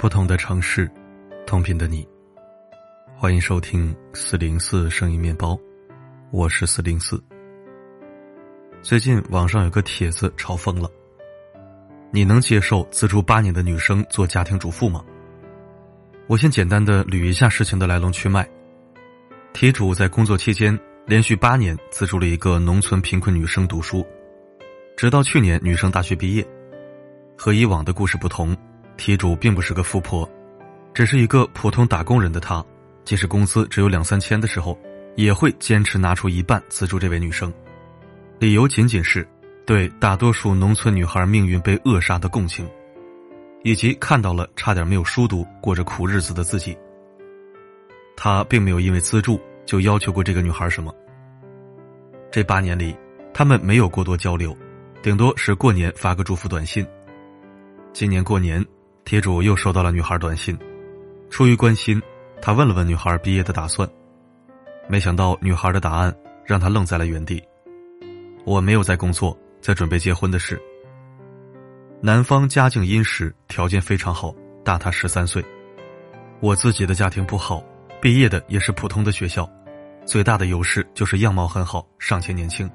不同的城市，同频的你。欢迎收听四零四声音面包，我是四零四。最近网上有个帖子嘲疯了：你能接受资助八年的女生做家庭主妇吗？我先简单的捋一下事情的来龙去脉。题主在工作期间连续八年资助了一个农村贫困女生读书，直到去年女生大学毕业。和以往的故事不同。题主并不是个富婆，只是一个普通打工人的她，即使工资只有两三千的时候，也会坚持拿出一半资助这位女生，理由仅仅是对大多数农村女孩命运被扼杀的共情，以及看到了差点没有书读、过着苦日子的自己。他并没有因为资助就要求过这个女孩什么。这八年里，他们没有过多交流，顶多是过年发个祝福短信。今年过年。铁主又收到了女孩短信，出于关心，他问了问女孩毕业的打算，没想到女孩的答案让他愣在了原地。我没有在工作，在准备结婚的事。男方家境殷实，条件非常好，大他十三岁。我自己的家庭不好，毕业的也是普通的学校，最大的优势就是样貌很好，尚且年轻。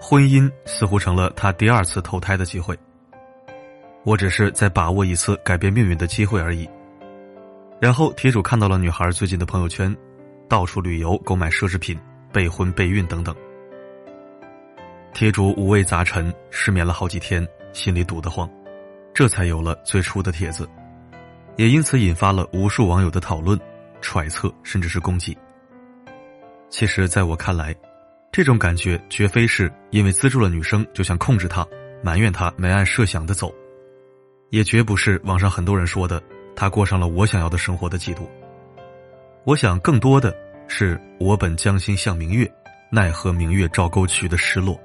婚姻似乎成了他第二次投胎的机会。我只是在把握一次改变命运的机会而已。然后，铁主看到了女孩最近的朋友圈，到处旅游、购买奢侈品、备婚备孕等等。铁主五味杂陈，失眠了好几天，心里堵得慌，这才有了最初的帖子，也因此引发了无数网友的讨论、揣测，甚至是攻击。其实，在我看来，这种感觉绝非是因为资助了女生就想控制她、埋怨她没按设想的走。也绝不是网上很多人说的，他过上了我想要的生活的嫉妒。我想更多的是我本将心向明月，奈何明月照沟渠的失落，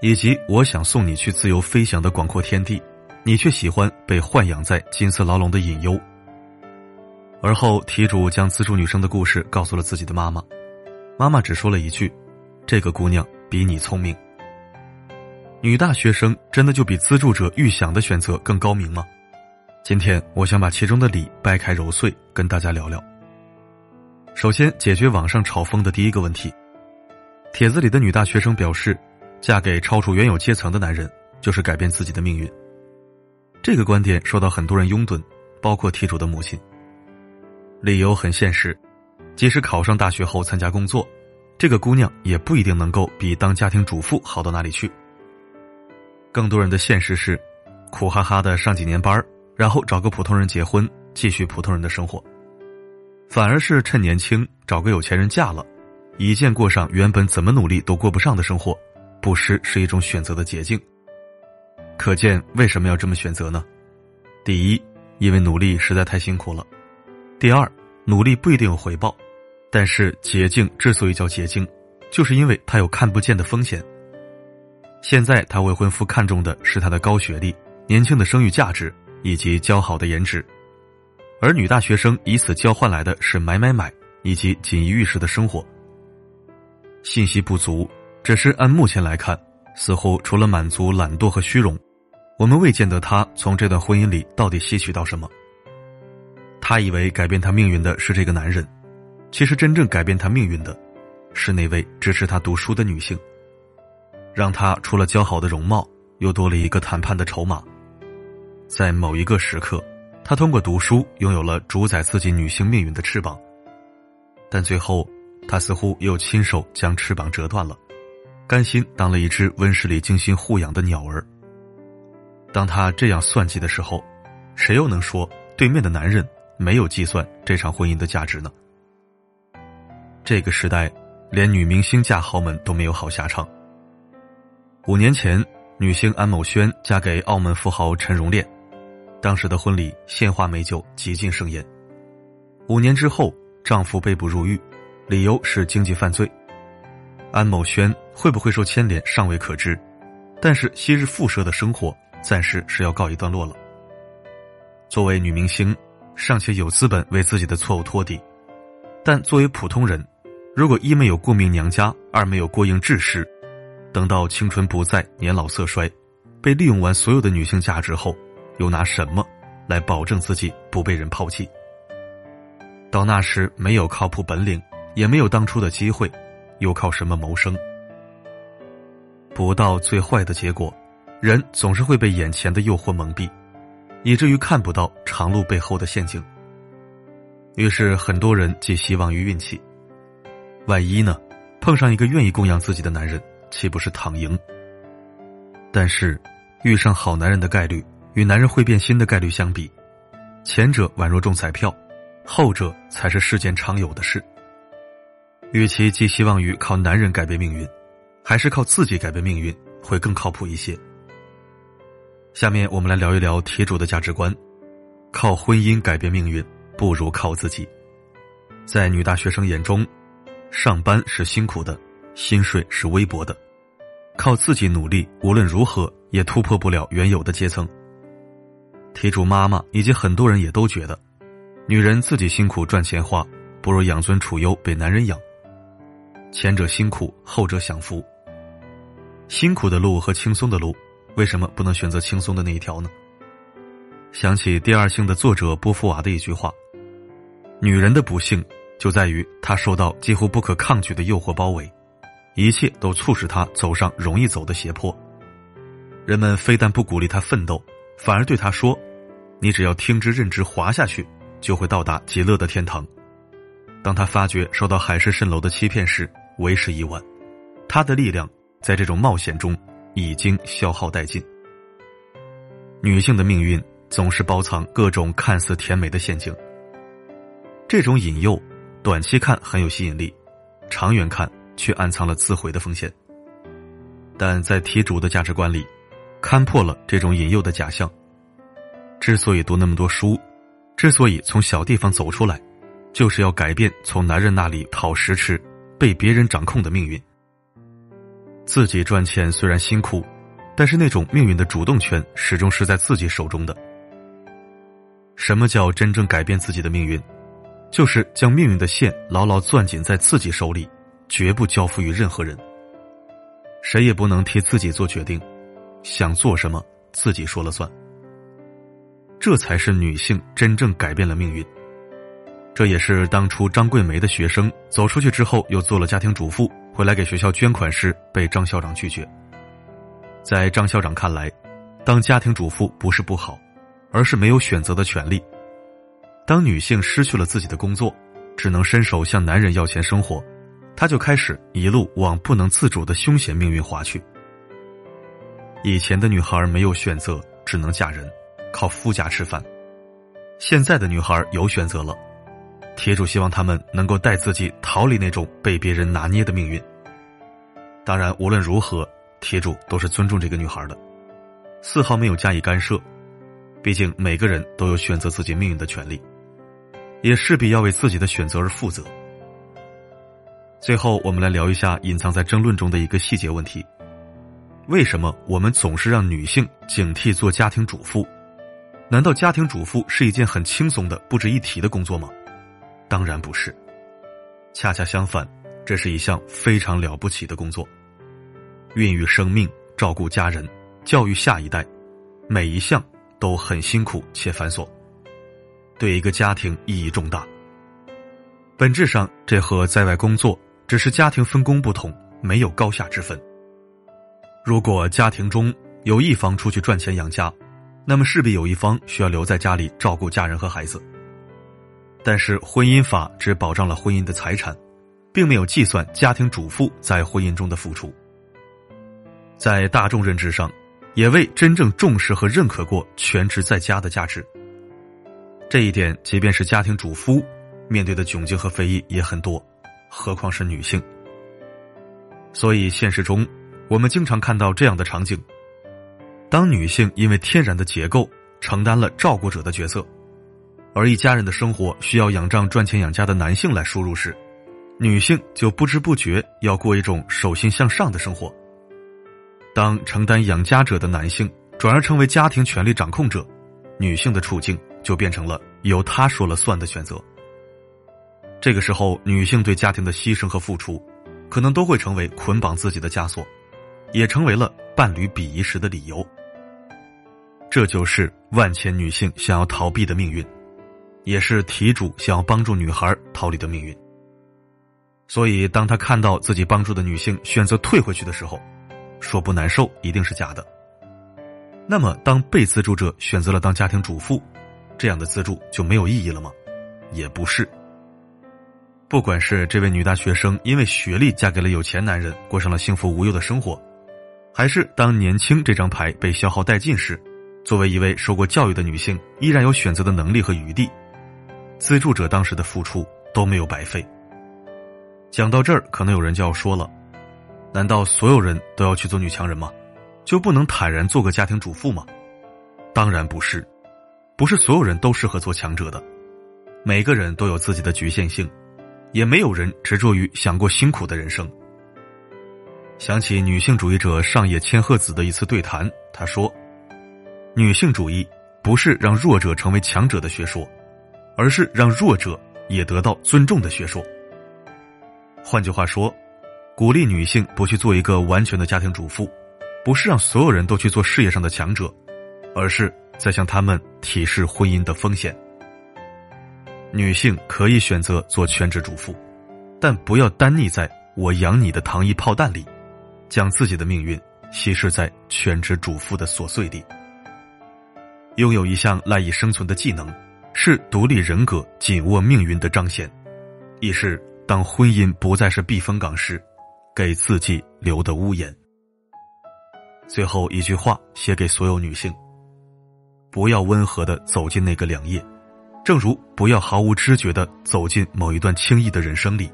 以及我想送你去自由飞翔的广阔天地，你却喜欢被豢养在金色牢笼的隐忧。而后题主将资助女生的故事告诉了自己的妈妈，妈妈只说了一句：“这个姑娘比你聪明。”女大学生真的就比资助者预想的选择更高明吗？今天我想把其中的理掰开揉碎，跟大家聊聊。首先，解决网上炒风的第一个问题。帖子里的女大学生表示，嫁给超出原有阶层的男人就是改变自己的命运。这个观点受到很多人拥趸，包括题主的母亲。理由很现实，即使考上大学后参加工作，这个姑娘也不一定能够比当家庭主妇好到哪里去。更多人的现实是，苦哈哈的上几年班然后找个普通人结婚，继续普通人的生活；反而是趁年轻找个有钱人嫁了，一键过上原本怎么努力都过不上的生活，不失是一种选择的捷径。可见为什么要这么选择呢？第一，因为努力实在太辛苦了；第二，努力不一定有回报，但是捷径之所以叫捷径，就是因为它有看不见的风险。现在，她未婚夫看重的是她的高学历、年轻的生育价值以及姣好的颜值，而女大学生以此交换来的是买买买以及锦衣玉食的生活。信息不足，只是按目前来看，似乎除了满足懒惰和虚荣，我们未见得他从这段婚姻里到底吸取到什么。他以为改变他命运的是这个男人，其实真正改变他命运的，是那位支持他读书的女性。让他除了姣好的容貌，又多了一个谈判的筹码。在某一个时刻，他通过读书拥有了主宰自己女性命运的翅膀。但最后，他似乎又亲手将翅膀折断了，甘心当了一只温室里精心护养的鸟儿。当他这样算计的时候，谁又能说对面的男人没有计算这场婚姻的价值呢？这个时代，连女明星嫁豪门都没有好下场。五年前，女星安某轩嫁给澳门富豪陈荣炼，当时的婚礼献花美酒，极尽盛宴。五年之后，丈夫被捕入狱，理由是经济犯罪。安某轩会不会受牵连尚未可知，但是昔日富奢的生活暂时是要告一段落了。作为女明星，尚且有资本为自己的错误托底，但作为普通人，如果一没有过命娘家，二没有过硬志士。等到青春不在，年老色衰，被利用完所有的女性价值后，又拿什么来保证自己不被人抛弃。到那时，没有靠谱本领，也没有当初的机会，又靠什么谋生？不到最坏的结果，人总是会被眼前的诱惑蒙蔽，以至于看不到长路背后的陷阱。于是，很多人寄希望于运气。万一呢？碰上一个愿意供养自己的男人，岂不是躺赢？但是，遇上好男人的概率与男人会变心的概率相比，前者宛若中彩票。后者才是世间常有的事。与其寄希望于靠男人改变命运，还是靠自己改变命运会更靠谱一些。下面我们来聊一聊铁主的价值观：靠婚姻改变命运，不如靠自己。在女大学生眼中，上班是辛苦的，薪水是微薄的，靠自己努力，无论如何也突破不了原有的阶层。题主妈妈以及很多人也都觉得。女人自己辛苦赚钱花，不如养尊处优被男人养。前者辛苦，后者享福。辛苦的路和轻松的路，为什么不能选择轻松的那一条呢？想起《第二性》的作者波伏娃的一句话：“女人的不幸就在于她受到几乎不可抗拒的诱惑包围，一切都促使他走上容易走的斜坡。人们非但不鼓励他奋斗，反而对他说：‘你只要听之任之，滑下去。’”就会到达极乐的天堂。当他发觉受到海市蜃楼的欺骗时，为时已晚。他的力量在这种冒险中已经消耗殆尽。女性的命运总是包藏各种看似甜美的陷阱。这种引诱，短期看很有吸引力，长远看却暗藏了自毁的风险。但在题主的价值观里，看破了这种引诱的假象。之所以读那么多书。之所以从小地方走出来，就是要改变从男人那里讨食吃、被别人掌控的命运。自己赚钱虽然辛苦，但是那种命运的主动权始终是在自己手中的。什么叫真正改变自己的命运？就是将命运的线牢牢攥紧在自己手里，绝不交付于任何人。谁也不能替自己做决定，想做什么自己说了算。这才是女性真正改变了命运。这也是当初张桂梅的学生走出去之后，又做了家庭主妇，回来给学校捐款时被张校长拒绝。在张校长看来，当家庭主妇不是不好，而是没有选择的权利。当女性失去了自己的工作，只能伸手向男人要钱生活，他就开始一路往不能自主的凶险命运滑去。以前的女孩没有选择，只能嫁人。靠夫家吃饭，现在的女孩有选择了。铁主希望他们能够带自己逃离那种被别人拿捏的命运。当然，无论如何，铁主都是尊重这个女孩的，丝毫没有加以干涉。毕竟每个人都有选择自己命运的权利，也势必要为自己的选择而负责。最后，我们来聊一下隐藏在争论中的一个细节问题：为什么我们总是让女性警惕做家庭主妇？难道家庭主妇是一件很轻松的、不值一提的工作吗？当然不是，恰恰相反，这是一项非常了不起的工作。孕育生命、照顾家人、教育下一代，每一项都很辛苦且繁琐，对一个家庭意义重大。本质上，这和在外工作只是家庭分工不同，没有高下之分。如果家庭中有一方出去赚钱养家，那么势必有一方需要留在家里照顾家人和孩子。但是婚姻法只保障了婚姻的财产，并没有计算家庭主妇在婚姻中的付出。在大众认知上，也未真正重视和认可过全职在家的价值。这一点，即便是家庭主夫，面对的窘境和非议也很多，何况是女性。所以现实中，我们经常看到这样的场景。当女性因为天然的结构承担了照顾者的角色，而一家人的生活需要仰仗赚钱养家的男性来输入时，女性就不知不觉要过一种手心向上的生活。当承担养家者的男性转而成为家庭权力掌控者，女性的处境就变成了由他说了算的选择。这个时候，女性对家庭的牺牲和付出，可能都会成为捆绑自己的枷锁，也成为了伴侣鄙夷时的理由。这就是万千女性想要逃避的命运，也是题主想要帮助女孩逃离的命运。所以，当他看到自己帮助的女性选择退回去的时候，说不难受一定是假的。那么，当被资助者选择了当家庭主妇，这样的资助就没有意义了吗？也不是。不管是这位女大学生因为学历嫁给了有钱男人，过上了幸福无忧的生活，还是当年轻这张牌被消耗殆尽时，作为一位受过教育的女性，依然有选择的能力和余地，资助者当时的付出都没有白费。讲到这儿，可能有人就要说了：难道所有人都要去做女强人吗？就不能坦然做个家庭主妇吗？当然不是，不是所有人都适合做强者的，每个人都有自己的局限性，也没有人执着于想过辛苦的人生。想起女性主义者上野千鹤子的一次对谈，她说：“女性主义不是让弱者成为强者的学说，而是让弱者也得到尊重的学说。”换句话说，鼓励女性不去做一个完全的家庭主妇，不是让所有人都去做事业上的强者，而是在向他们提示婚姻的风险。女性可以选择做全职主妇，但不要单溺在我养你的糖衣炮弹里，将自己的命运稀释在全职主妇的琐碎里。拥有一项赖以生存的技能，是独立人格紧握命运的彰显，亦是。当婚姻不再是避风港时，给自己留的屋檐。最后一句话写给所有女性：不要温和的走进那个两夜，正如不要毫无知觉的走进某一段轻易的人生里，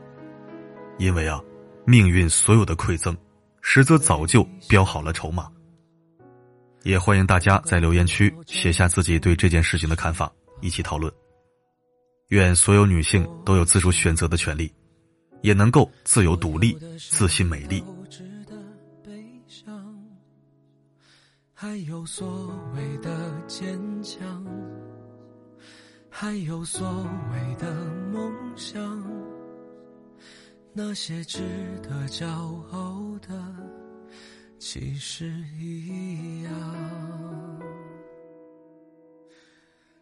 因为啊，命运所有的馈赠，实则早就标好了筹码。也欢迎大家在留言区写下自己对这件事情的看法，一起讨论。愿所有女性都有自主选择的权利。也能够自由独立、自信美丽。还有所谓的坚强，还有所谓的梦想，那些值得骄傲的，其实一样。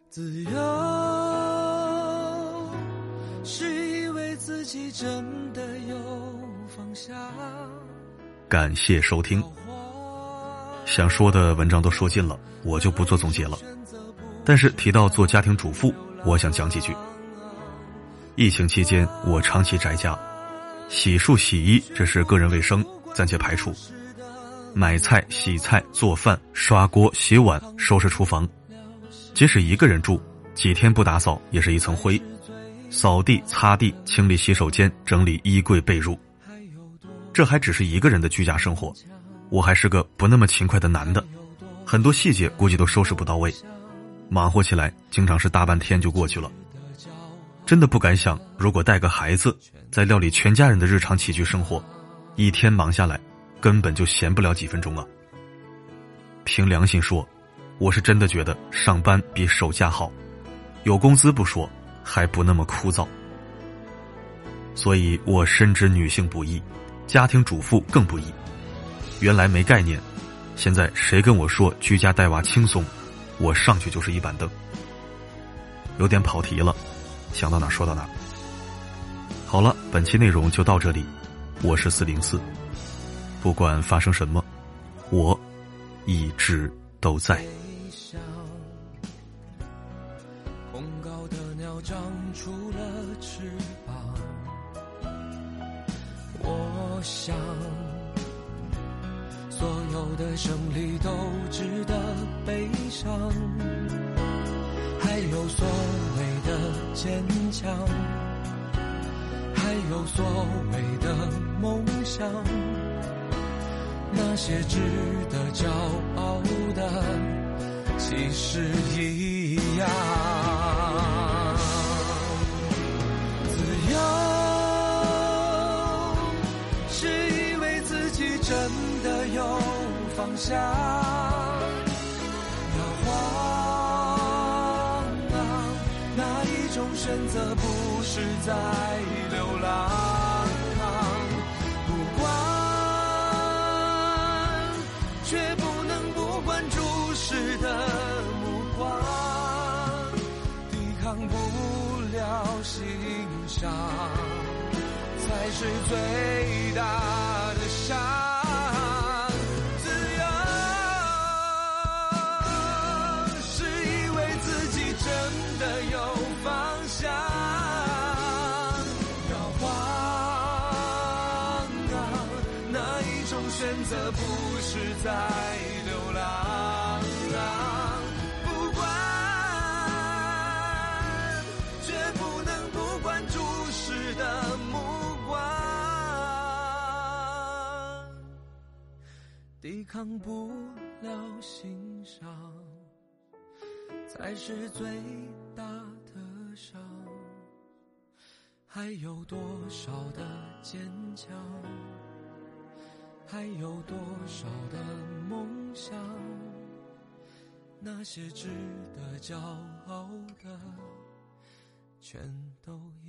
自由是以为。自己真的有方向。感谢收听，想说的文章都说尽了，我就不做总结了。但是提到做家庭主妇，我想讲几句。疫情期间，我长期宅家，洗漱洗衣这是个人卫生，暂且排除。买菜、洗菜、做饭、刷锅、洗碗、收拾厨房，即使一个人住，几天不打扫也是一层灰。扫地、擦地、清理洗手间、整理衣柜被褥，这还只是一个人的居家生活。我还是个不那么勤快的男的，很多细节估计都收拾不到位，忙活起来经常是大半天就过去了。真的不敢想，如果带个孩子，在料理全家人的日常起居生活，一天忙下来，根本就闲不了几分钟啊。凭良心说，我是真的觉得上班比守家好，有工资不说。还不那么枯燥，所以我深知女性不易，家庭主妇更不易。原来没概念，现在谁跟我说居家带娃轻松，我上去就是一板凳。有点跑题了，想到哪说到哪。好了，本期内容就到这里，我是四零四，不管发生什么，我一直都在。所谓的梦想，那些值得骄傲的，其实一样。自由是以为自己真的有方向，摇晃啊，哪一种选择不是在心上才是最大的伤。自由是以为自己真的有方向。摇晃啊，哪一种选择不是在？抵抗不了心伤，才是最大的伤。还有多少的坚强？还有多少的梦想？那些值得骄傲的，全都一样。